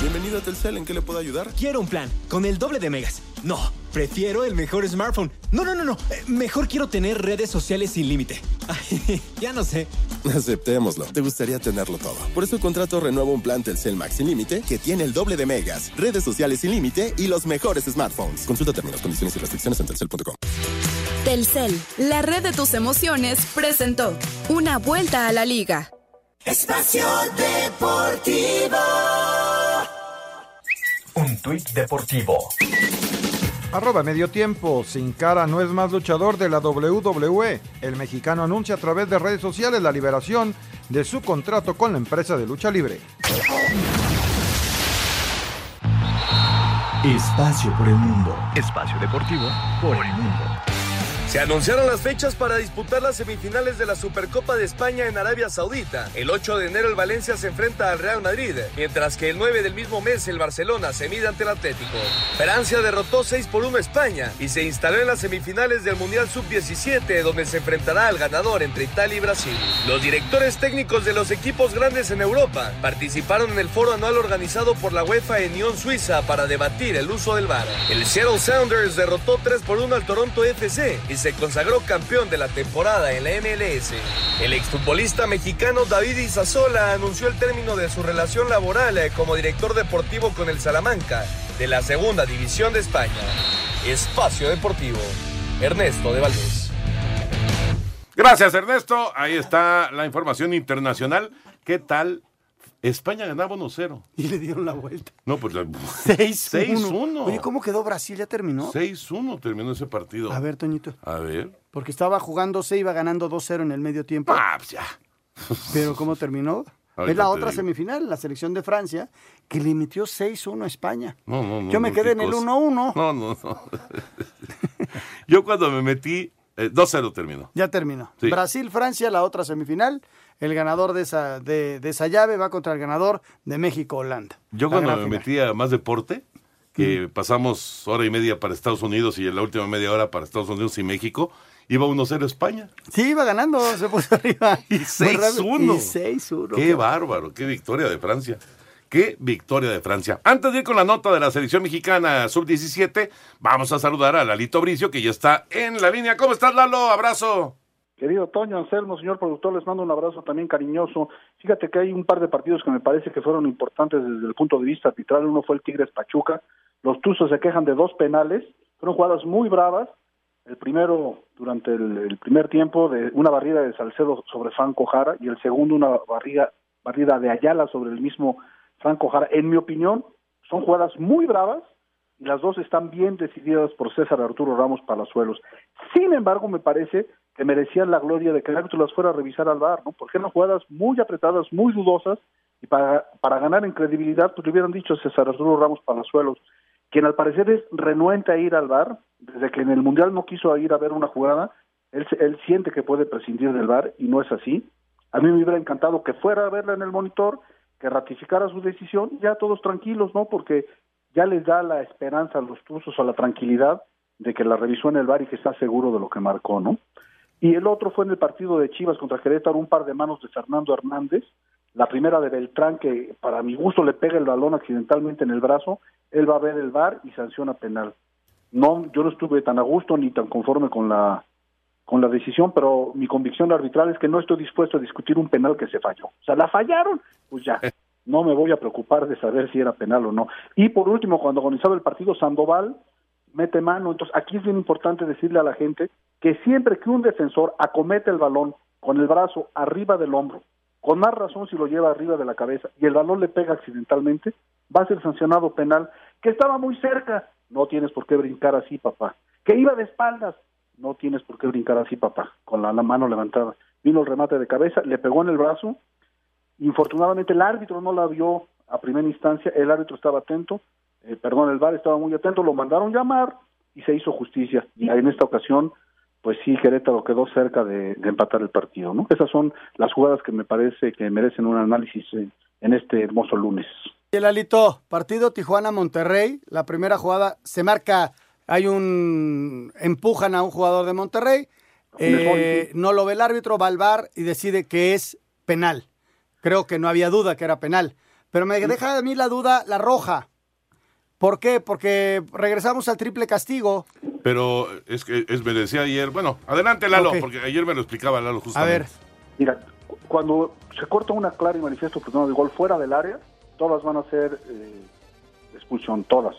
Bienvenido a Telcel, ¿en qué le puedo ayudar? Quiero un plan con el doble de megas. No, prefiero el mejor smartphone. No, no, no, no. Eh, Mejor quiero tener redes sociales sin límite. (laughs) Ya no sé. Aceptémoslo. Te gustaría tenerlo todo. Por eso contrato renuevo un plan Telcel Max sin límite que tiene el doble de megas, redes sociales sin límite y los mejores smartphones. Consulta términos, condiciones y restricciones en telcel.com. Telcel, la red de tus emociones, presentó Una vuelta a la liga. Espacio Deportivo. Un tuit deportivo. Arroba medio tiempo. Sin cara no es más luchador de la WWE. El mexicano anuncia a través de redes sociales la liberación de su contrato con la empresa de lucha libre. Espacio por el mundo. Espacio deportivo por el mundo. Se anunciaron las fechas para disputar las semifinales de la Supercopa de España en Arabia Saudita. El 8 de enero el Valencia se enfrenta al Real Madrid, mientras que el 9 del mismo mes el Barcelona se mide ante el Atlético. Francia derrotó 6 por 1 a España y se instaló en las semifinales del Mundial Sub-17, donde se enfrentará al ganador entre Italia y Brasil. Los directores técnicos de los equipos grandes en Europa participaron en el foro anual organizado por la UEFA en Nyon, Suiza, para debatir el uso del VAR. El Seattle Sounders derrotó 3 por 1 al Toronto FC se consagró campeón de la temporada en la MLS. El exfutbolista mexicano David Izazola anunció el término de su relación laboral eh, como director deportivo con el Salamanca de la Segunda División de España. Espacio Deportivo. Ernesto de Valdés. Gracias, Ernesto. Ahí está la información internacional. ¿Qué tal? España ganaba 1-0. Y le dieron la vuelta. No, pues 6-1. 6-1. (laughs) Oye, ¿cómo quedó Brasil? ¿Ya terminó? 6-1 terminó ese partido. A ver, Toñito. A ver. Porque estaba jugando, se iba ganando 2-0 en el medio tiempo. Ah, pues ya. (laughs) Pero ¿cómo terminó? Ahorita es la otra digo. semifinal, la selección de Francia, que le metió 6-1 a España. No, no, no. Yo me no, quedé en el cosa. 1-1. No, no, no. (laughs) Yo cuando me metí, eh, 2-0 terminó. Ya terminó. Sí. Brasil-Francia, la otra semifinal. El ganador de esa, de, de esa llave va contra el ganador de México-Holanda. Yo La cuando me final. metí a más deporte, que pasamos hora y media para Estados Unidos y en la última media hora para Estados Unidos y México, iba 1-0 España. Sí, iba ganando, se puso arriba. (laughs) Y Muy rápido. 6-1. Y 6-1. Qué bárbaro, qué victoria de Francia. Qué victoria de Francia. Antes de ir con la nota de la selección mexicana sub-17, vamos a saludar a Lalito Bricio, que ya está en la línea. ¿Cómo estás, Lalo? Abrazo. Querido Toño Anselmo, señor productor, les mando un abrazo también cariñoso. Fíjate que hay un par de partidos que me parece que fueron importantes desde el punto de vista arbitral. Uno fue el Tigres Pachuca. Los Tuzos se quejan de dos penales. Fueron jugadas muy bravas. El primero, durante el, primer tiempo, de una barrida de Salcedo sobre Franco Jara y el segundo, una barriga, barrida de Ayala sobre el mismo Franco Jara. En mi opinión, son jugadas muy bravas y las dos están bien decididas por César Arturo Ramos Palazuelos. Sin embargo, me parece que merecían la gloria de que el árbitro las fuera a revisar al VAR, ¿no? Porque eran jugadas muy apretadas, muy dudosas, y para, para ganar en credibilidad, pues le hubieran dicho a César Arturo Ramos Palazuelos, quien al parecer es renuente a ir al VAR, desde que en el Mundial no quiso ir a ver una jugada, él, él siente que puede prescindir del VAR, y no es así. A mí me hubiera encantado que fuera a verla en el monitor, que ratificara su decisión, ya todos tranquilos, ¿no? Porque ya les da la esperanza a los tuzos o la tranquilidad de que la revisó en el VAR y que está seguro de lo que marcó, ¿no? Y el otro fue en el partido de Chivas contra Querétaro, un par de manos de Fernando Hernández, la primera de Beltrán, que para mi gusto le pega el balón accidentalmente en el brazo, él va a ver el VAR y sanciona penal. No, yo no estuve tan a gusto ni tan conforme con la con la decisión, pero mi convicción arbitral es que no estoy dispuesto a discutir un penal que se falló. O sea, la fallaron, pues ya, no me voy a preocupar de saber si era penal o no. Y por último, cuando organizaba el partido Sandoval, mete mano. Entonces, aquí es bien importante decirle a la gente que siempre que un defensor acomete el balón con el brazo arriba del hombro, con más razón si lo lleva arriba de la cabeza y el balón le pega accidentalmente, va a ser sancionado penal. Que estaba muy cerca, no tienes por qué brincar así, papá. Que iba de espaldas, no tienes por qué brincar así, papá, con la, mano levantada. Vino el remate de cabeza, le pegó en el brazo. Infortunadamente el árbitro no la vio a primera instancia, el árbitro estaba atento, eh, perdón, el VAR estaba muy atento, lo mandaron llamar y se hizo justicia. Y en esta ocasión, pues sí, Querétaro quedó cerca de, de empatar el partido, ¿no? Esas son las jugadas que me parece que merecen un análisis eh, en este hermoso lunes. Y el Alito, partido Tijuana-Monterrey, la primera jugada se marca, hay un, empujan a un jugador de Monterrey, eh, no lo ve el árbitro, va al bar y decide que es penal. Creo que no había duda que era penal. Pero me deja a mí la duda la roja. ¿Por qué? Porque regresamos al triple castigo. Pero es que es, me decía ayer, bueno, adelante Lalo, porque ayer me lo explicaba Lalo justamente. Mira, cu- cuando se corta una clara y manifiesto oportunidad de gol fuera del área, todas van a ser eh, expulsión, todas.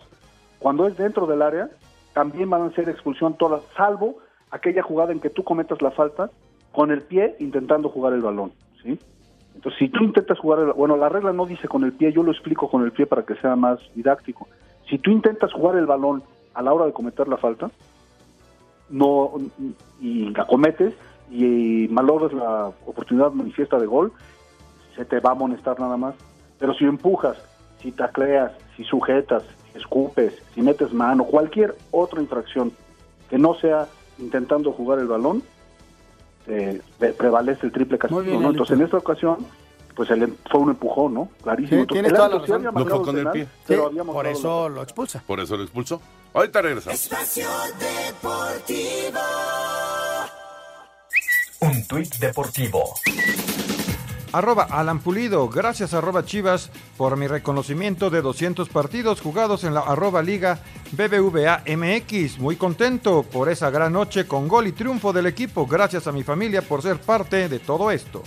Cuando es dentro del área, también van a ser expulsión todas, salvo aquella jugada en que tú cometas la falta con el pie intentando jugar el balón, ¿sí? Entonces, si tú intentas jugar el bueno, la regla no dice con el pie, yo lo explico con el pie para que sea más didáctico. Si tú intentas jugar el balón a la hora de cometer la falta, no y la cometes y malogras la oportunidad manifiesta de gol, se te va a amonestar nada más. Pero si empujas, si tacleas, si sujetas, si escupes, si metes mano, cualquier otra infracción que no sea intentando jugar el balón, eh, pre- prevalece el triple castigo. Entonces, en esta ocasión, pues el em- fue un empujón, ¿no? Clarísimo. Sí, tienes toda la razón. había con el pie. pero Sí, habíamos por eso lo expulsa. Por eso lo expulsó. Ahorita regresamos. Espacio Deportivo. Un tuit deportivo. Arroba Alan Pulido, gracias arroba Chivas por mi reconocimiento de 200 partidos jugados en la arroba Liga BBVA MX. Muy contento por esa gran noche con gol y triunfo del equipo. Gracias a mi familia por ser parte de todo esto.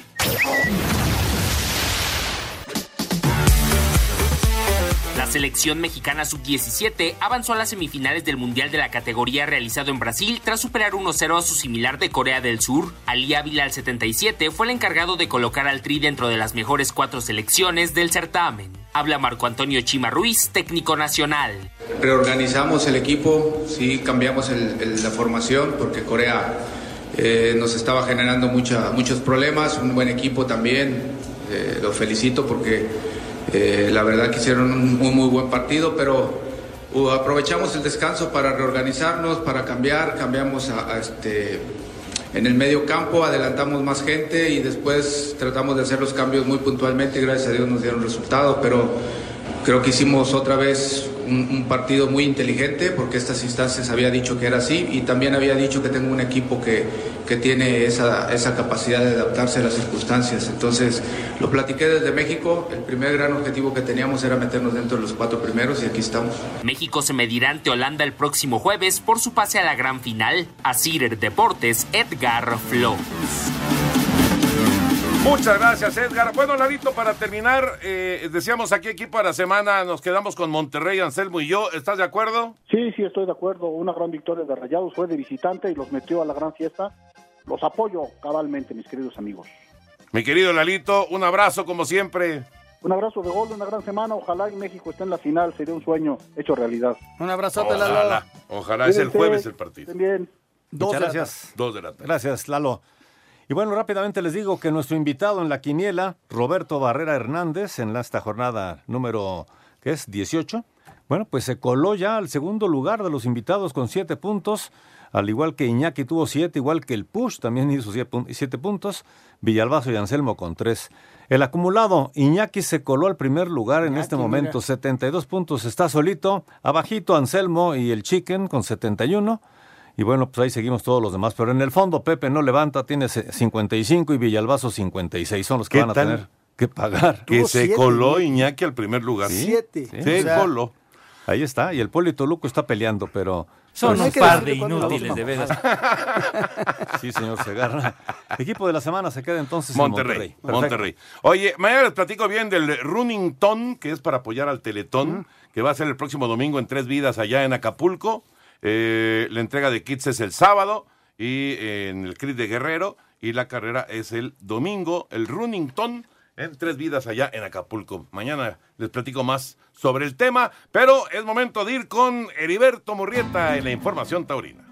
Selección mexicana sub-17 avanzó a las semifinales del Mundial de la categoría realizado en Brasil tras superar 1-0 a su similar de Corea del Sur. Ali Ávila al 77 fue el encargado de colocar al Tri dentro de las mejores cuatro selecciones del certamen. Habla Marco Antonio Chima Ruiz, técnico nacional. Reorganizamos el equipo, sí cambiamos la formación porque Corea eh, nos estaba generando muchos problemas, un buen equipo también, eh, los felicito porque eh, la verdad que hicieron un muy, buen partido, pero uh, aprovechamos el descanso para reorganizarnos, para cambiar, cambiamos a, este, en el medio campo, adelantamos más gente y después tratamos de hacer los cambios muy puntualmente. Gracias a Dios nos dieron resultados, pero creo que hicimos otra vez un, partido muy inteligente porque estas instancias había dicho que era así y también había dicho que tengo un equipo que, que tiene esa, esa capacidad de adaptarse a las circunstancias. Entonces lo platiqué desde México, el primer gran objetivo que teníamos era meternos dentro de los cuatro primeros y aquí estamos. México se medirá ante Holanda el próximo jueves por su pase a la gran final. A Cider Deportes, Edgar Flo. Muchas gracias, Edgar. Bueno, Larito, para terminar, eh, decíamos aquí equipo de la semana, nos quedamos con Monterrey, Anselmo y yo. ¿Estás de acuerdo? Sí, sí, estoy de acuerdo. Una gran victoria de Rayados fue de visitante y los metió a la gran fiesta. Los apoyo cabalmente, mis queridos amigos. Mi querido Lalito, un abrazo como siempre. Un abrazo de gol, una gran semana. Ojalá y México esté en la final. Sería un sueño hecho realidad. Un abrazote, Ojalá, Lalo. ojalá es el jueves el partido. bien. Dos Muchas de la gracias. Dos de la tarde. Gracias, Lalo. Y bueno, rápidamente les digo que nuestro invitado en la quiniela, Roberto Barrera Hernández, en la- esta jornada número, ¿qué es? 18. Bueno, pues se coló ya al segundo lugar de los invitados con siete puntos, al igual que Iñaki tuvo siete, igual que el Push también hizo siete puntos, Villalbazo y Anselmo con tres. El acumulado, Iñaki se coló al primer lugar en este momento, 72 puntos, está solito, abajito Anselmo y el Chicken con 71. Y bueno, pues ahí seguimos todos los demás. Pero en el fondo, Pepe no levanta, tiene se- 55 y Villalbazo 56. Son los que ¿Qué van a tal? tener que pagar. Que se siete, coló. Iñaki al primer lugar. Sí, Siete. sí. Se O sea, coló. Ahí está. Y el Polito Luco está peleando, pero. Son pero un par de inútiles, de veras. (laughs) Sí, señor Segarra. Equipo de la semana se queda entonces en Monterrey, Monterrey. Monterrey. Oye, mañana les platico bien del Running Ton, que es para apoyar al Teletón, que va a ser el próximo domingo en Tres Vidas allá en Acapulco. Eh, la entrega de kits es el sábado y eh, en el CRIT de Guerrero y la carrera es el domingo, el Running Ton en Tres Vidas allá en Acapulco. Mañana les platico más sobre el tema, pero es momento de ir con Heriberto Murrieta en la información taurina.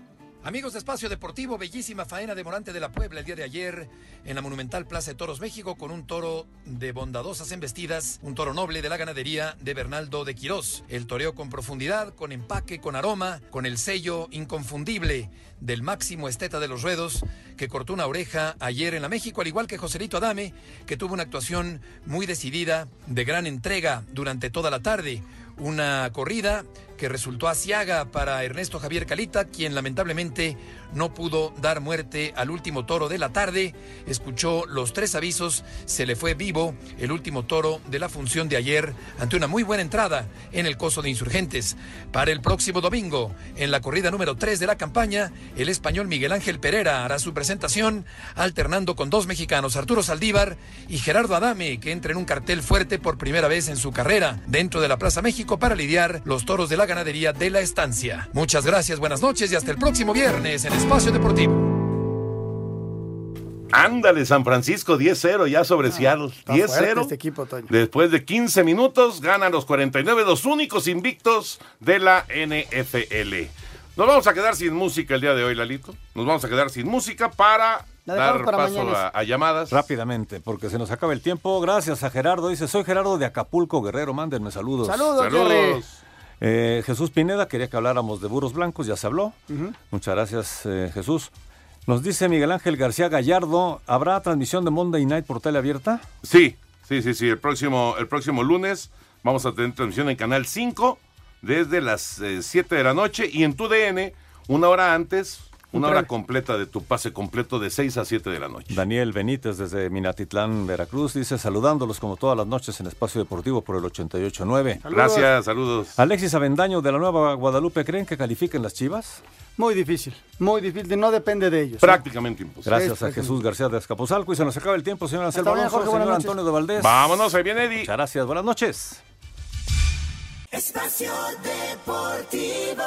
Amigos de Espacio Deportivo, bellísima faena de Morante de la Puebla el día de ayer en la Monumental Plaza de Toros México con un toro de bondadosas embestidas, un toro noble de la ganadería de Bernaldo de Quirós. El toreo con profundidad, con empaque, con aroma, con el sello inconfundible del máximo esteta de los ruedos que cortó una oreja ayer en la México, al igual que Joselito Adame, que tuvo una actuación muy decidida, de gran entrega durante toda la tarde. Una corrida que resultó asiaga para Ernesto Javier Calita, quien lamentablemente no pudo dar muerte al último toro de la tarde. Escuchó los tres avisos, se le fue vivo el último toro de la función de ayer ante una muy buena entrada en el coso de insurgentes. Para el próximo domingo, en la corrida número 3 de la campaña, el español Miguel Ángel Pereira hará su presentación, alternando con dos mexicanos, Arturo Saldívar y Gerardo Adame, que entra en un cartel fuerte por primera vez en su carrera dentro de la Plaza México para lidiar los toros de la ganadería de la estancia. Muchas gracias, buenas noches y hasta el próximo viernes en Espacio Deportivo. Ándale, San Francisco 10-0 ya sobre Seattle. Está fuerte 10-0. este equipo, Toño. Después de 15 minutos, ganan los 49, los únicos invictos de la NFL. Nos vamos a quedar sin música el día de hoy, Lalito. Nos vamos a quedar sin música para dar para paso a, a llamadas. Rápidamente, porque se nos acaba el tiempo. Gracias a Gerardo. Dice, soy Gerardo de Acapulco, Guerrero. Mándenme saludos. Saludos, Jerry. Eh, Jesús Pineda quería que habláramos de burros blancos, ya se habló. Muchas gracias, eh, Jesús. Nos dice Miguel Ángel García Gallardo, ¿habrá transmisión de Monday Night por tele abierta? Sí, sí, sí, sí. El próximo, el próximo lunes vamos a tener transmisión en Canal 5 desde las eh, 7 de la noche y en tu DN una hora antes, una Un hora completa de tu pase completo de 6 a 7 de la noche. Daniel Benítez desde Minatitlán, Veracruz, dice saludándolos como todas las noches en Espacio Deportivo por el 88.9. Gracias, saludos. Alexis Avendaño de la Nueva Guadalupe, ¿creen que califiquen las Chivas? Muy difícil, muy difícil, no depende de ellos. ¿eh? Prácticamente imposible. Gracias Sí, a. Jesús García de Escapuzalco y se nos acaba el tiempo, señor Anselmo Alonso, Jorge, señor. Antonio de Valdés. Vámonos, ahí viene Eddie. Muchas gracias, buenas noches. Espacio Deportivo.